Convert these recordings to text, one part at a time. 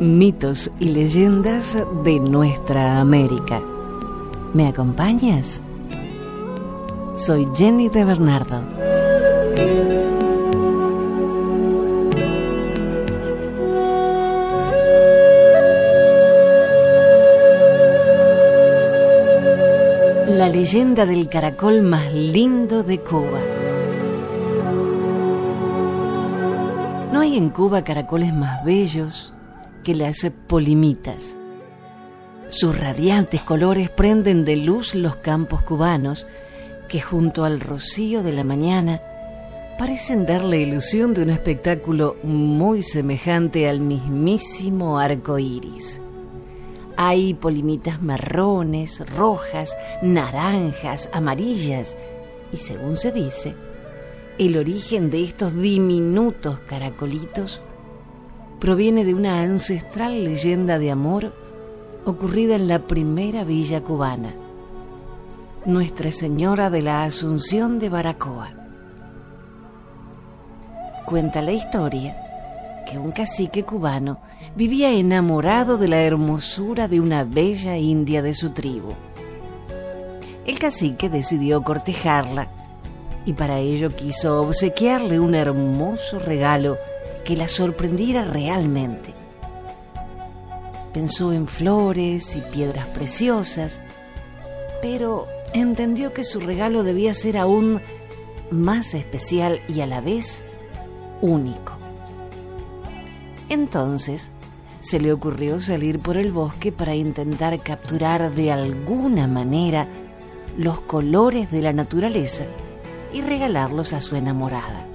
mitos y leyendas de nuestra América. ¿Me acompañas? Soy Jenny de Bernardo. La leyenda del caracol más lindo de Cuba. No hay en Cuba caracoles más bellos que las polimitas. Sus radiantes colores prenden de luz los campos cubanos que junto al rocío de la mañana parecen dar la ilusión de un espectáculo muy semejante al mismísimo arco iris. Hay polimitas marrones, rojas, naranjas, amarillas y según se dice, el origen de estos diminutos caracolitos proviene de una ancestral leyenda de amor ocurrida en la primera villa cubana, Nuestra Señora de la Asunción de Baracoa. Cuenta la historia que un cacique cubano vivía enamorado de la hermosura de una bella india de su tribu. El cacique decidió cortejarla y para ello quiso obsequiarle un hermoso regalo que la sorprendiera realmente. Pensó en flores y piedras preciosas, pero entendió que su regalo debía ser aún más especial y a la vez único. Entonces se le ocurrió salir por el bosque para intentar capturar de alguna manera los colores de la naturaleza y regalarlos a su enamorada.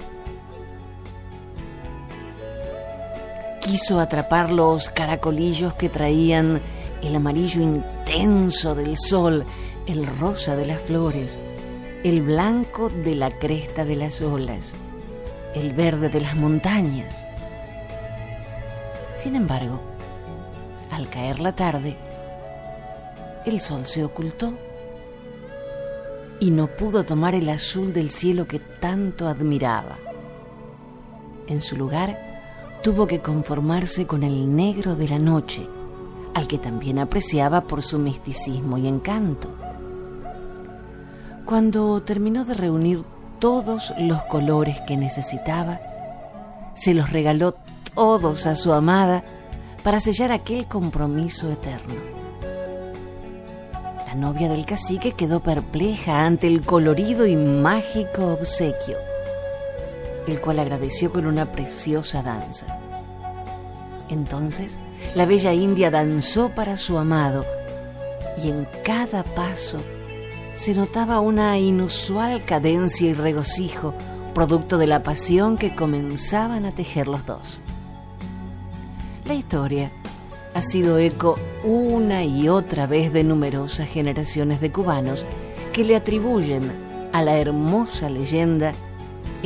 Quiso atrapar los caracolillos que traían el amarillo intenso del sol, el rosa de las flores, el blanco de la cresta de las olas, el verde de las montañas. Sin embargo, al caer la tarde, el sol se ocultó y no pudo tomar el azul del cielo que tanto admiraba. En su lugar, tuvo que conformarse con el negro de la noche, al que también apreciaba por su misticismo y encanto. Cuando terminó de reunir todos los colores que necesitaba, se los regaló todos a su amada para sellar aquel compromiso eterno. La novia del cacique quedó perpleja ante el colorido y mágico obsequio el cual agradeció con una preciosa danza. Entonces la bella india danzó para su amado y en cada paso se notaba una inusual cadencia y regocijo producto de la pasión que comenzaban a tejer los dos. La historia ha sido eco una y otra vez de numerosas generaciones de cubanos que le atribuyen a la hermosa leyenda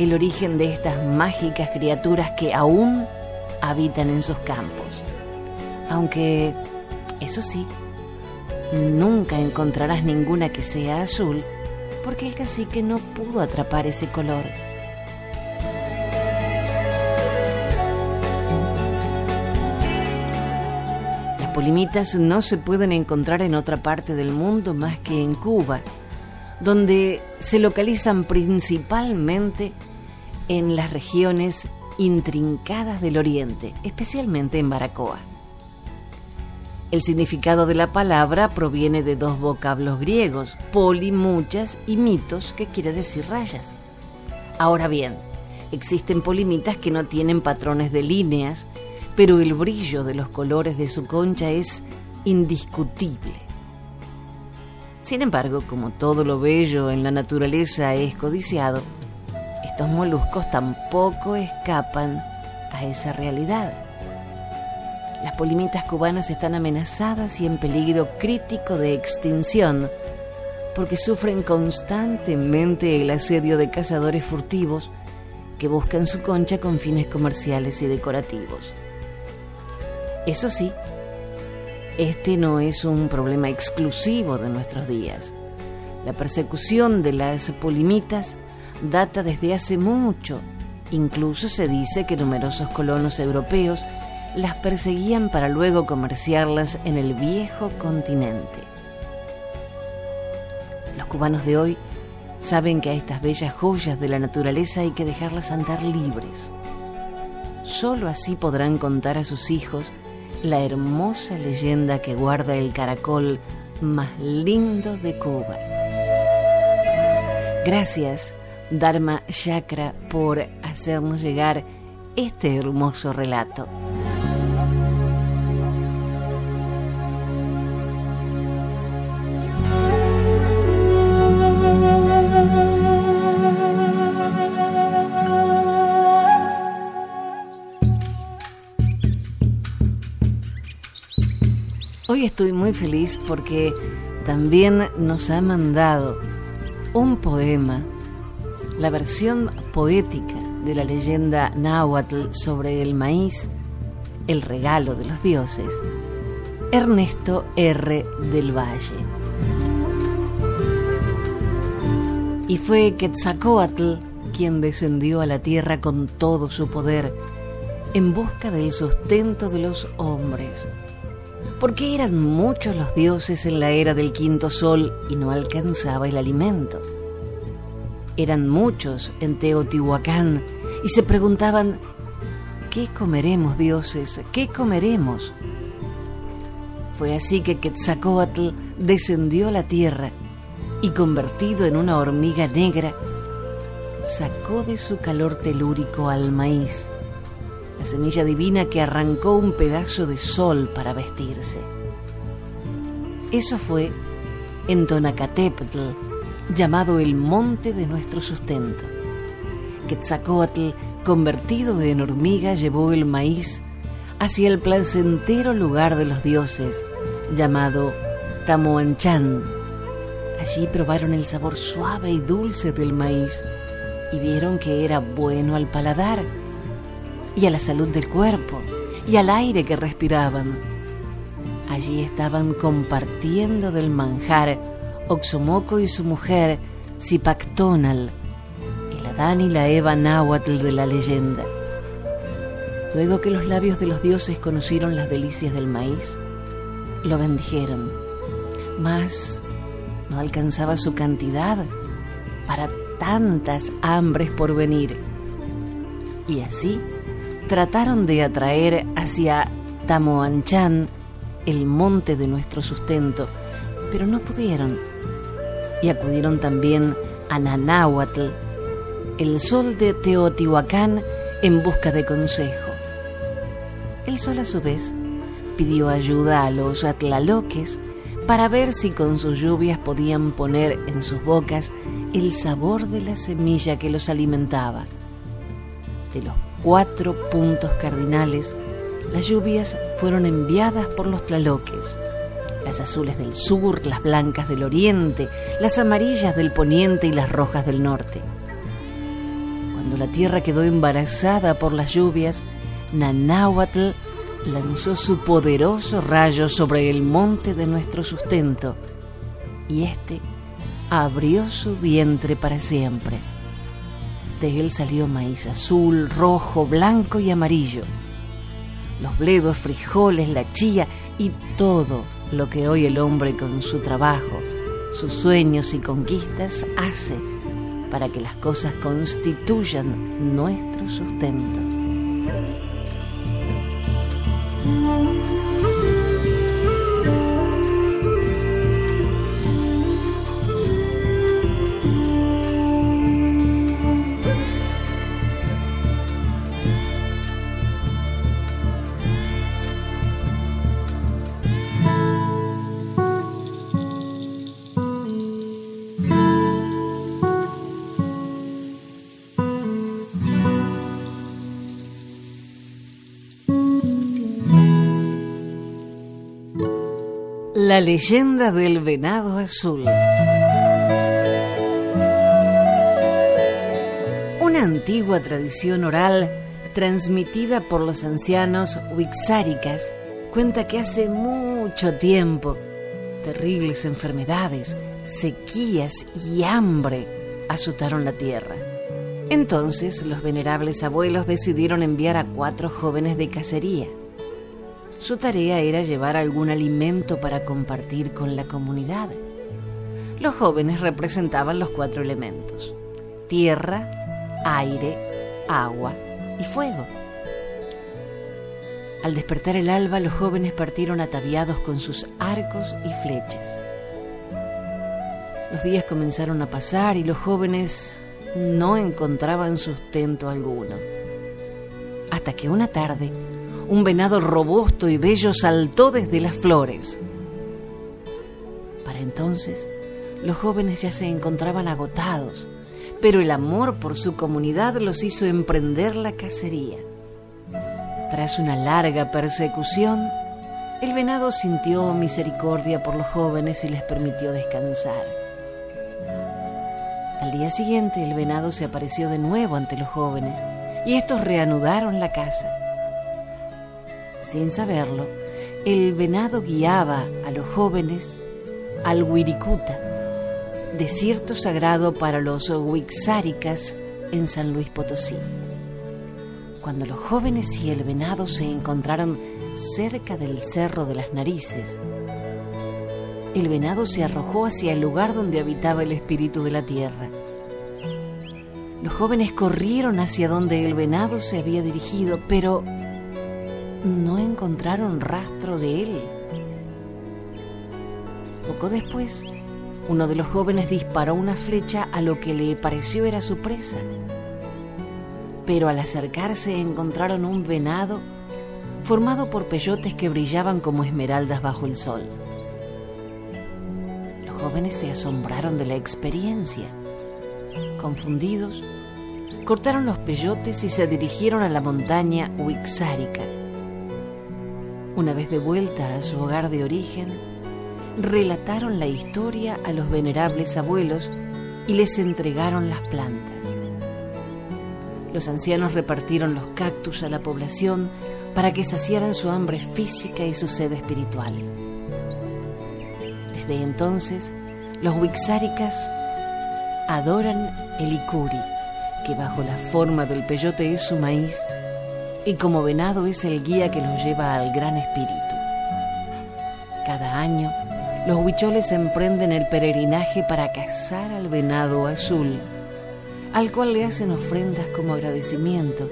el origen de estas mágicas criaturas que aún habitan en sus campos. Aunque, eso sí, nunca encontrarás ninguna que sea azul, porque el cacique no pudo atrapar ese color. Las polimitas no se pueden encontrar en otra parte del mundo más que en Cuba, donde se localizan principalmente en las regiones intrincadas del Oriente, especialmente en Baracoa. El significado de la palabra proviene de dos vocablos griegos, poli, muchas, y mitos, que quiere decir rayas. Ahora bien, existen polimitas que no tienen patrones de líneas, pero el brillo de los colores de su concha es indiscutible. Sin embargo, como todo lo bello en la naturaleza es codiciado, los moluscos tampoco escapan a esa realidad. Las polimitas cubanas están amenazadas y en peligro crítico de extinción porque sufren constantemente el asedio de cazadores furtivos que buscan su concha con fines comerciales y decorativos. Eso sí, este no es un problema exclusivo de nuestros días. La persecución de las polimitas data desde hace mucho. Incluso se dice que numerosos colonos europeos las perseguían para luego comerciarlas en el viejo continente. Los cubanos de hoy saben que a estas bellas joyas de la naturaleza hay que dejarlas andar libres. Solo así podrán contar a sus hijos la hermosa leyenda que guarda el caracol más lindo de Cuba. Gracias, Dharma Chakra, por hacernos llegar este hermoso relato. Hoy estoy muy feliz porque también nos ha mandado un poema, la versión poética de la leyenda náhuatl sobre el maíz, el regalo de los dioses, Ernesto R. del Valle. Y fue Quetzalcoatl quien descendió a la tierra con todo su poder en busca del sustento de los hombres porque eran muchos los dioses en la era del quinto sol y no alcanzaba el alimento. Eran muchos en Teotihuacán y se preguntaban, ¿qué comeremos dioses? ¿Qué comeremos? Fue así que Quetzalcoatl descendió a la tierra y convertido en una hormiga negra, sacó de su calor telúrico al maíz la semilla divina que arrancó un pedazo de sol para vestirse. Eso fue en Tonacatepetl, llamado el monte de nuestro sustento. Quetzalcoatl, convertido en hormiga, llevó el maíz hacia el placentero lugar de los dioses, llamado Tamoanchan. Allí probaron el sabor suave y dulce del maíz y vieron que era bueno al paladar y a la salud del cuerpo y al aire que respiraban. Allí estaban compartiendo del manjar Oxomoco y su mujer Zipactonal, el Adán y la Eva náhuatl de la leyenda. Luego que los labios de los dioses conocieron las delicias del maíz, lo bendijeron, mas no alcanzaba su cantidad para tantas hambres por venir. Y así trataron de atraer hacia Tamoanchan, el monte de nuestro sustento, pero no pudieron. Y acudieron también a Nanáhuatl, el sol de Teotihuacán, en busca de consejo. El sol a su vez pidió ayuda a los atlaloques para ver si con sus lluvias podían poner en sus bocas el sabor de la semilla que los alimentaba. De los cuatro puntos cardinales, las lluvias fueron enviadas por los tlaloques. Las azules del sur, las blancas del oriente, las amarillas del poniente y las rojas del norte. Cuando la tierra quedó embarazada por las lluvias, Nanáhuatl lanzó su poderoso rayo sobre el monte de nuestro sustento y éste abrió su vientre para siempre. De él salió maíz azul, rojo, blanco y amarillo. Los bledos, frijoles, la chía y todo lo que hoy el hombre con su trabajo, sus sueños y conquistas hace para que las cosas constituyan nuestro sustento. La leyenda del venado azul. Una antigua tradición oral transmitida por los ancianos wixáricas cuenta que hace mucho tiempo terribles enfermedades, sequías y hambre azotaron la tierra. Entonces los venerables abuelos decidieron enviar a cuatro jóvenes de cacería su tarea era llevar algún alimento para compartir con la comunidad. Los jóvenes representaban los cuatro elementos, tierra, aire, agua y fuego. Al despertar el alba, los jóvenes partieron ataviados con sus arcos y flechas. Los días comenzaron a pasar y los jóvenes no encontraban sustento alguno. Hasta que una tarde, un venado robusto y bello saltó desde las flores. Para entonces, los jóvenes ya se encontraban agotados, pero el amor por su comunidad los hizo emprender la cacería. Tras una larga persecución, el venado sintió misericordia por los jóvenes y les permitió descansar. Al día siguiente el venado se apareció de nuevo ante los jóvenes y estos reanudaron la caza. Sin saberlo, el venado guiaba a los jóvenes al Wirikuta, desierto sagrado para los Huixáricas en San Luis Potosí. Cuando los jóvenes y el venado se encontraron cerca del Cerro de las Narices, el venado se arrojó hacia el lugar donde habitaba el espíritu de la tierra. Los jóvenes corrieron hacia donde el venado se había dirigido, pero no encontraron rastro de él. Poco después, uno de los jóvenes disparó una flecha a lo que le pareció era su presa. Pero al acercarse encontraron un venado formado por peyotes que brillaban como esmeraldas bajo el sol. Los jóvenes se asombraron de la experiencia. Confundidos, cortaron los peyotes y se dirigieron a la montaña Huixárica. Una vez de vuelta a su hogar de origen, relataron la historia a los venerables abuelos y les entregaron las plantas. Los ancianos repartieron los cactus a la población para que saciaran su hambre física y su sed espiritual. Desde entonces, los Wixáricas adoran el Ikuri, que bajo la forma del peyote es su maíz, y como venado es el guía que los lleva al gran espíritu. Cada año, los huicholes emprenden el peregrinaje para cazar al venado azul, al cual le hacen ofrendas como agradecimiento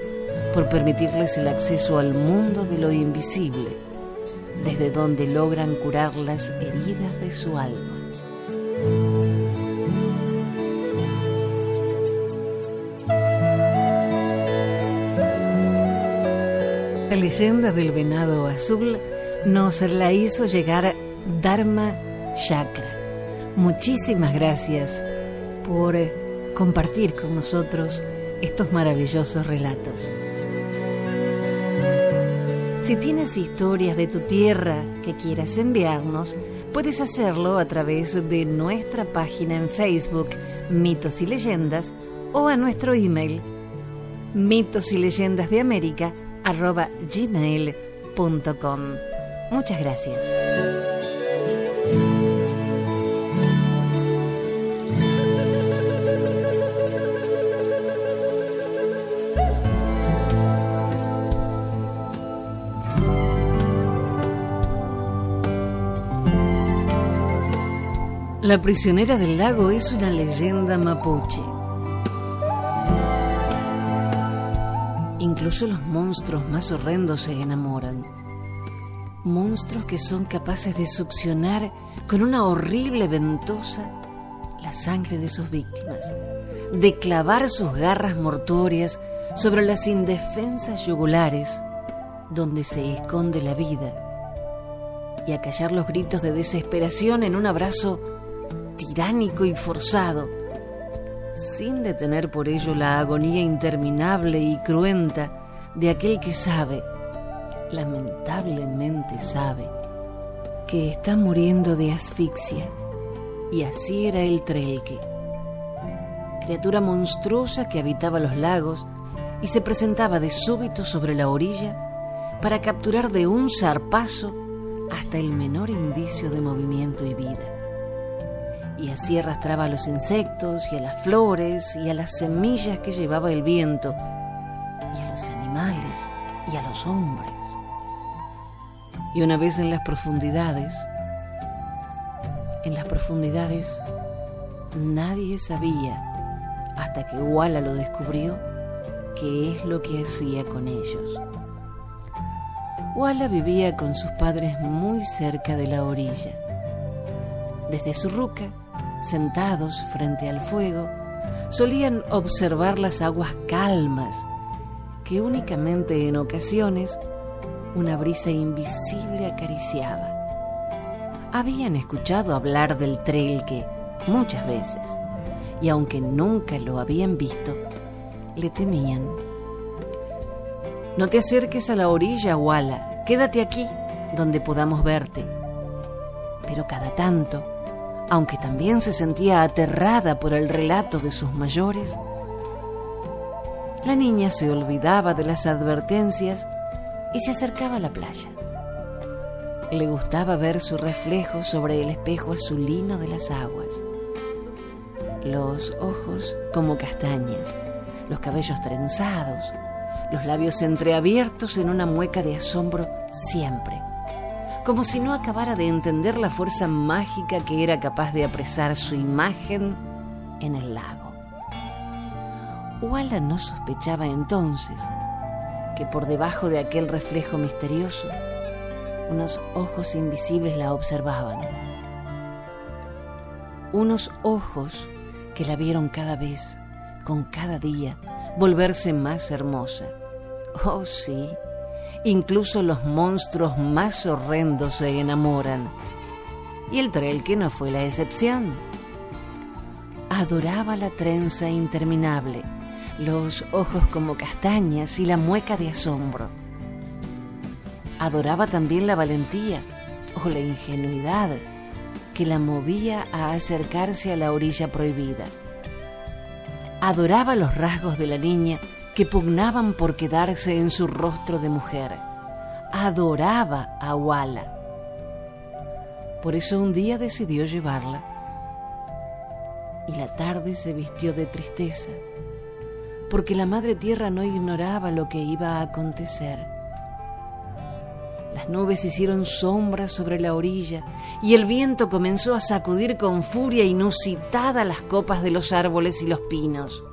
por permitirles el acceso al mundo de lo invisible, desde donde logran curar las heridas de su alma. Leyenda del venado azul nos la hizo llegar Dharma Chakra. Muchísimas gracias por compartir con nosotros estos maravillosos relatos. Si tienes historias de tu tierra que quieras enviarnos, puedes hacerlo a través de nuestra página en Facebook, Mitos y Leyendas, o a nuestro email, mitos y leyendas de América, gmail.com. Muchas gracias. La prisionera del lago es una leyenda mapuche. Incluso los monstruos más horrendos se enamoran. Monstruos que son capaces de succionar con una horrible ventosa la sangre de sus víctimas, de clavar sus garras mortuorias sobre las indefensas yugulares donde se esconde la vida y acallar los gritos de desesperación en un abrazo tiránico y forzado, sin detener por ello la agonía interminable y cruenta de aquel que sabe, lamentablemente sabe, que está muriendo de asfixia. Y así era el Trelque, criatura monstruosa que habitaba los lagos y se presentaba de súbito sobre la orilla para capturar de un zarpazo hasta el menor indicio de movimiento y vida y así arrastraba a los insectos y a las flores y a las semillas que llevaba el viento y a los animales y a los hombres. Y una vez en las profundidades, en las profundidades nadie sabía, hasta que Walla lo descubrió, qué es lo que hacía con ellos. Walla vivía con sus padres muy cerca de la orilla. Desde su ruca, sentados frente al fuego, solían observar las aguas calmas que únicamente en ocasiones una brisa invisible acariciaba. Habían escuchado hablar del Trelque muchas veces y aunque nunca lo habían visto, le temían. No te acerques a la orilla, Walla, quédate aquí donde podamos verte. Pero cada tanto, aunque también se sentía aterrada por el relato de sus mayores, la niña se olvidaba de las advertencias y se acercaba a la playa. Le gustaba ver su reflejo sobre el espejo azulino de las aguas. Los ojos como castañas, los cabellos trenzados, los labios entreabiertos en una mueca de asombro siempre, como si no acabara de entender la fuerza mágica que era capaz de apresar su imagen en el lago. Walla no sospechaba entonces que por debajo de aquel reflejo misterioso, unos ojos invisibles la observaban. Unos ojos que la vieron cada vez, con cada día, volverse más hermosa. Oh sí, incluso los monstruos más horrendos se enamoran. Y el Trelke no fue la excepción. Adoraba la trenza interminable los ojos como castañas y la mueca de asombro. Adoraba también la valentía o la ingenuidad que la movía a acercarse a la orilla prohibida. Adoraba los rasgos de la niña que pugnaban por quedarse en su rostro de mujer. Adoraba a Walla. Por eso un día decidió llevarla y la tarde se vistió de tristeza porque la Madre Tierra no ignoraba lo que iba a acontecer. Las nubes hicieron sombras sobre la orilla y el viento comenzó a sacudir con furia inusitada las copas de los árboles y los pinos.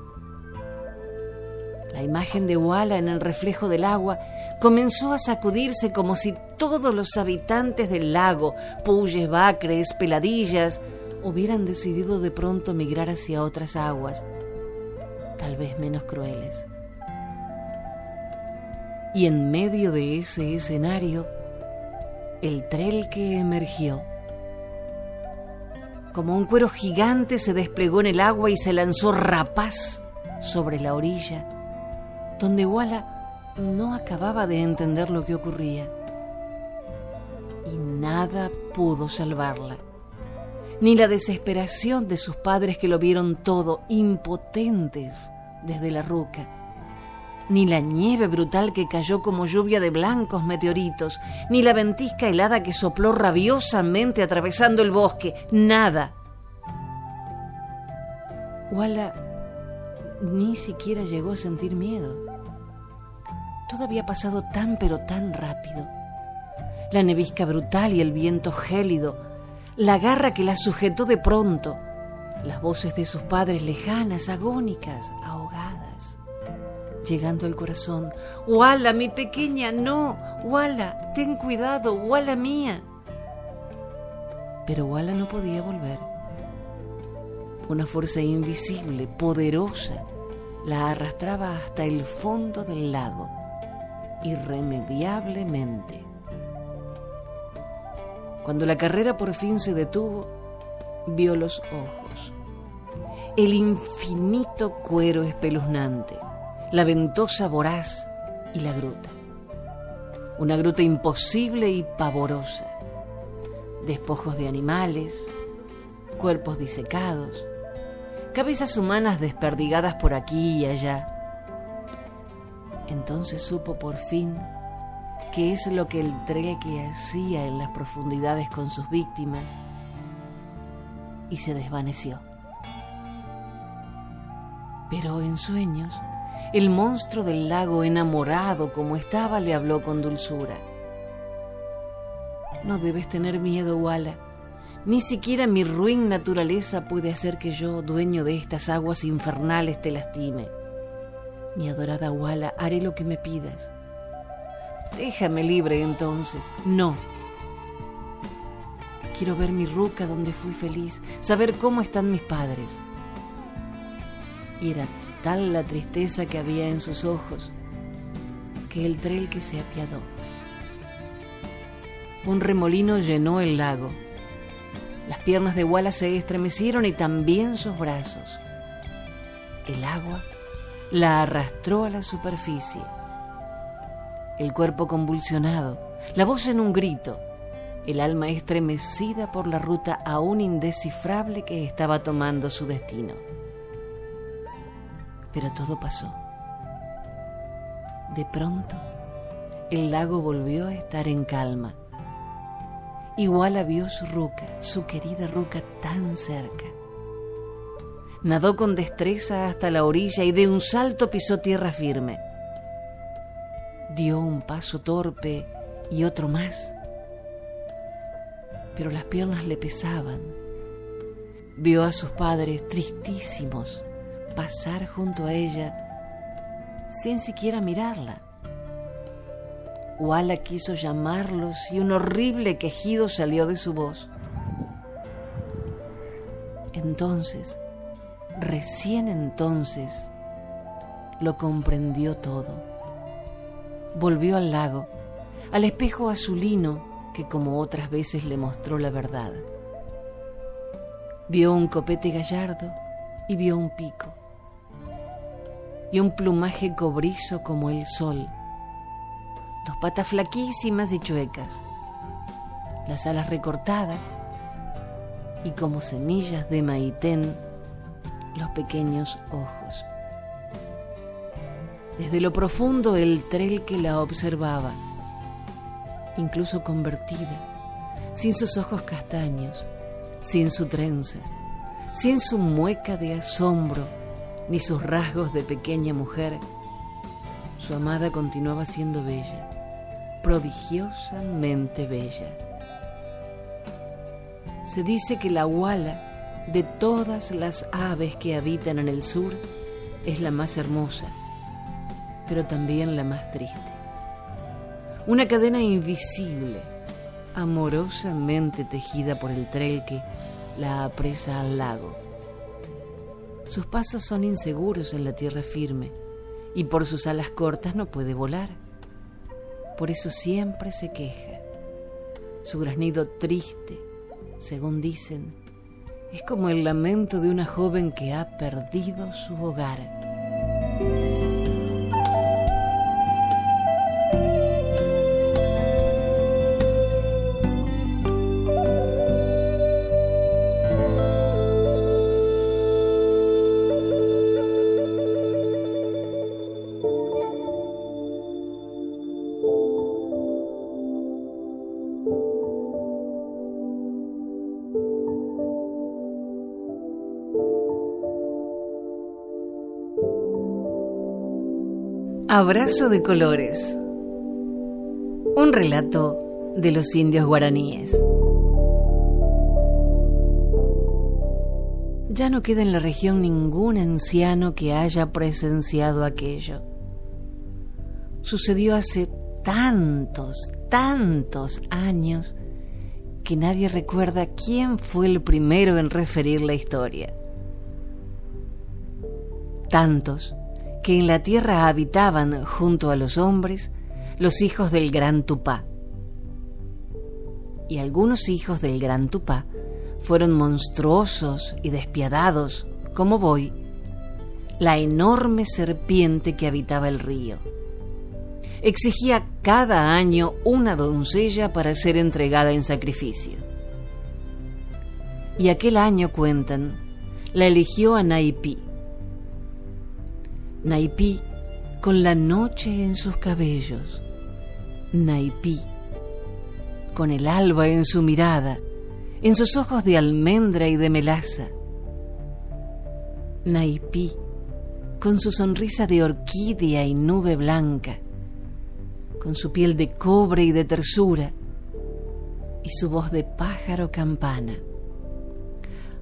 La imagen de Walla en el reflejo del agua comenzó a sacudirse como si todos los habitantes del lago, puyes, bacres, peladillas, hubieran decidido de pronto migrar hacia otras aguas tal vez menos crueles. Y en medio de ese escenario, el trel que emergió. Como un cuero gigante se desplegó en el agua y se lanzó rapaz sobre la orilla, donde Walla no acababa de entender lo que ocurría. Y nada pudo salvarla ni la desesperación de sus padres que lo vieron todo impotentes desde la ruca, ni la nieve brutal que cayó como lluvia de blancos meteoritos, ni la ventisca helada que sopló rabiosamente atravesando el bosque, nada. Walla ni siquiera llegó a sentir miedo. Todo había pasado tan pero tan rápido. La nevisca brutal y el viento gélido la garra que la sujetó de pronto, las voces de sus padres lejanas, agónicas, ahogadas, llegando al corazón. Wala, mi pequeña, no, Wala, ten cuidado, Wala mía. Pero Wala no podía volver. Una fuerza invisible, poderosa, la arrastraba hasta el fondo del lago, irremediablemente. Cuando la carrera por fin se detuvo, vio los ojos, el infinito cuero espeluznante, la ventosa voraz y la gruta. Una gruta imposible y pavorosa, despojos de animales, cuerpos disecados, cabezas humanas desperdigadas por aquí y allá. Entonces supo por fin qué es lo que el que hacía en las profundidades con sus víctimas y se desvaneció. Pero en sueños, el monstruo del lago, enamorado como estaba, le habló con dulzura. No debes tener miedo, Wala. Ni siquiera mi ruin naturaleza puede hacer que yo, dueño de estas aguas infernales, te lastime. Mi adorada Wala, haré lo que me pidas. Déjame libre entonces. No. Quiero ver mi ruca donde fui feliz, saber cómo están mis padres. Y era tal la tristeza que había en sus ojos que el trel que se apiadó. Un remolino llenó el lago. Las piernas de Wala se estremecieron y también sus brazos. El agua la arrastró a la superficie. El cuerpo convulsionado, la voz en un grito, el alma estremecida por la ruta aún indescifrable que estaba tomando su destino. Pero todo pasó. De pronto, el lago volvió a estar en calma Igual vio su ruca, su querida ruca tan cerca. Nadó con destreza hasta la orilla y de un salto pisó tierra firme. Dio un paso torpe y otro más, pero las piernas le pesaban. Vio a sus padres tristísimos pasar junto a ella sin siquiera mirarla. Wala quiso llamarlos y un horrible quejido salió de su voz. Entonces, recién entonces, lo comprendió todo. Volvió al lago, al espejo azulino que como otras veces le mostró la verdad. Vio un copete gallardo y vio un pico, y un plumaje cobrizo como el sol dos patas flaquísimas y chuecas, las alas recortadas y como semillas de maitén los pequeños ojos. Desde lo profundo el trel que la observaba, incluso convertida, sin sus ojos castaños, sin su trenza, sin su mueca de asombro, ni sus rasgos de pequeña mujer, su amada continuaba siendo bella prodigiosamente bella. Se dice que la huala de todas las aves que habitan en el sur es la más hermosa, pero también la más triste. Una cadena invisible, amorosamente tejida por el trel que la apresa al lago. Sus pasos son inseguros en la tierra firme y por sus alas cortas no puede volar por eso siempre se queja. Su graznido triste, según dicen, es como el lamento de una joven que ha perdido su hogar. Abrazo de colores. Un relato de los indios guaraníes. Ya no queda en la región ningún anciano que haya presenciado aquello. Sucedió hace tantos, tantos años que nadie recuerda quién fue el primero en referir la historia. Tantos que en la tierra habitaban junto a los hombres los hijos del gran Tupá. Y algunos hijos del gran Tupá fueron monstruosos y despiadados, como voy, la enorme serpiente que habitaba el río. Exigía cada año una doncella para ser entregada en sacrificio. Y aquel año, cuentan, la eligió a Naipí, Naipí con la noche en sus cabellos. Naipí con el alba en su mirada, en sus ojos de almendra y de melaza. Naipí con su sonrisa de orquídea y nube blanca, con su piel de cobre y de tersura, y su voz de pájaro campana.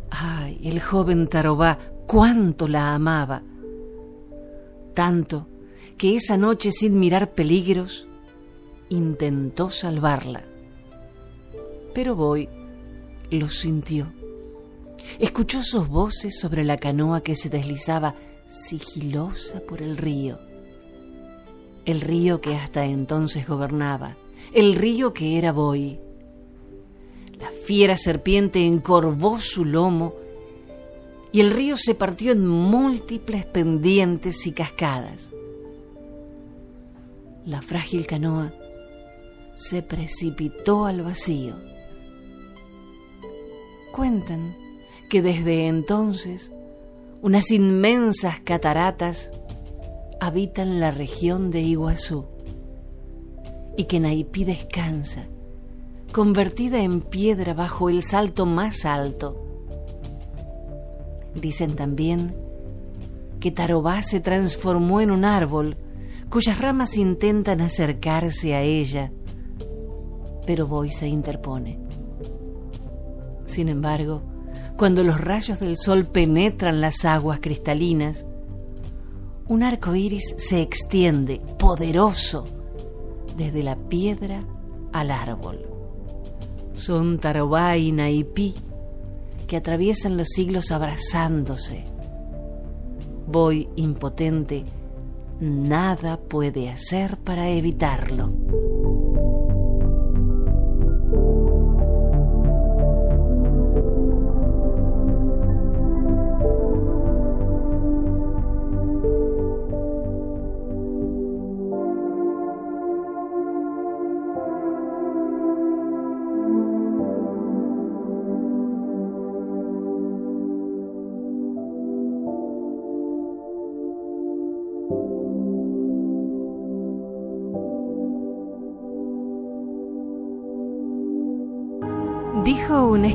Ay, el joven Tarobá, cuánto la amaba. Tanto que esa noche, sin mirar peligros, intentó salvarla. Pero Boy lo sintió. Escuchó sus voces sobre la canoa que se deslizaba sigilosa por el río. El río que hasta entonces gobernaba, el río que era Boy. La fiera serpiente encorvó su lomo y el río se partió en múltiples pendientes y cascadas. La frágil canoa se precipitó al vacío. Cuentan que desde entonces unas inmensas cataratas habitan la región de Iguazú y que Naipí descansa, convertida en piedra bajo el salto más alto. Dicen también que Tarobá se transformó en un árbol cuyas ramas intentan acercarse a ella, pero Boy se interpone. Sin embargo, cuando los rayos del sol penetran las aguas cristalinas, un arco iris se extiende poderoso desde la piedra al árbol. Son Tarobá y Naipí que atraviesan los siglos abrazándose. Voy impotente, nada puede hacer para evitarlo.